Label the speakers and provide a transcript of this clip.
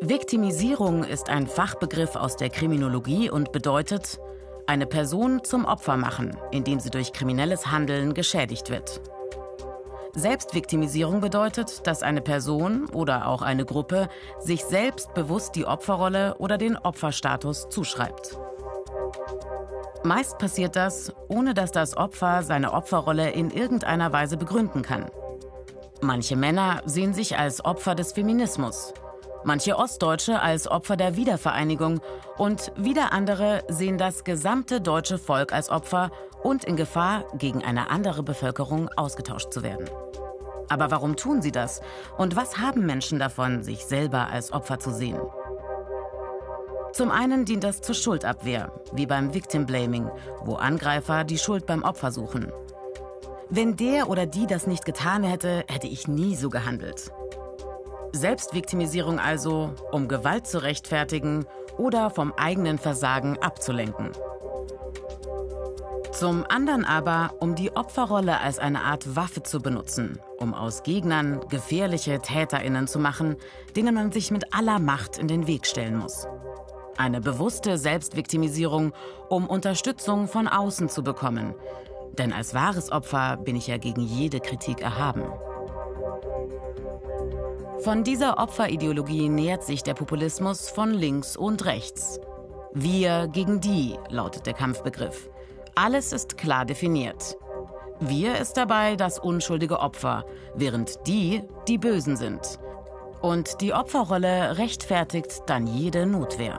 Speaker 1: Viktimisierung ist ein Fachbegriff aus der Kriminologie und bedeutet, eine Person zum Opfer machen, indem sie durch kriminelles Handeln geschädigt wird. Selbstviktimisierung bedeutet, dass eine Person oder auch eine Gruppe sich selbst bewusst die Opferrolle oder den Opferstatus zuschreibt. Meist passiert das, ohne dass das Opfer seine Opferrolle in irgendeiner Weise begründen kann. Manche Männer sehen sich als Opfer des Feminismus, manche Ostdeutsche als Opfer der Wiedervereinigung und wieder andere sehen das gesamte deutsche Volk als Opfer und in Gefahr, gegen eine andere Bevölkerung ausgetauscht zu werden. Aber warum tun sie das? Und was haben Menschen davon, sich selber als Opfer zu sehen? Zum einen dient das zur Schuldabwehr, wie beim Victim Blaming, wo Angreifer die Schuld beim Opfer suchen. Wenn der oder die das nicht getan hätte, hätte ich nie so gehandelt. Selbstviktimisierung also, um Gewalt zu rechtfertigen oder vom eigenen Versagen abzulenken. Zum anderen aber, um die Opferrolle als eine Art Waffe zu benutzen, um aus Gegnern gefährliche Täterinnen zu machen, denen man sich mit aller Macht in den Weg stellen muss. Eine bewusste Selbstviktimisierung, um Unterstützung von außen zu bekommen. Denn als wahres Opfer bin ich ja gegen jede Kritik erhaben. Von dieser Opferideologie nähert sich der Populismus von links und rechts. Wir gegen die lautet der Kampfbegriff. Alles ist klar definiert. Wir ist dabei das unschuldige Opfer, während die die Bösen sind. Und die Opferrolle rechtfertigt dann jede Notwehr.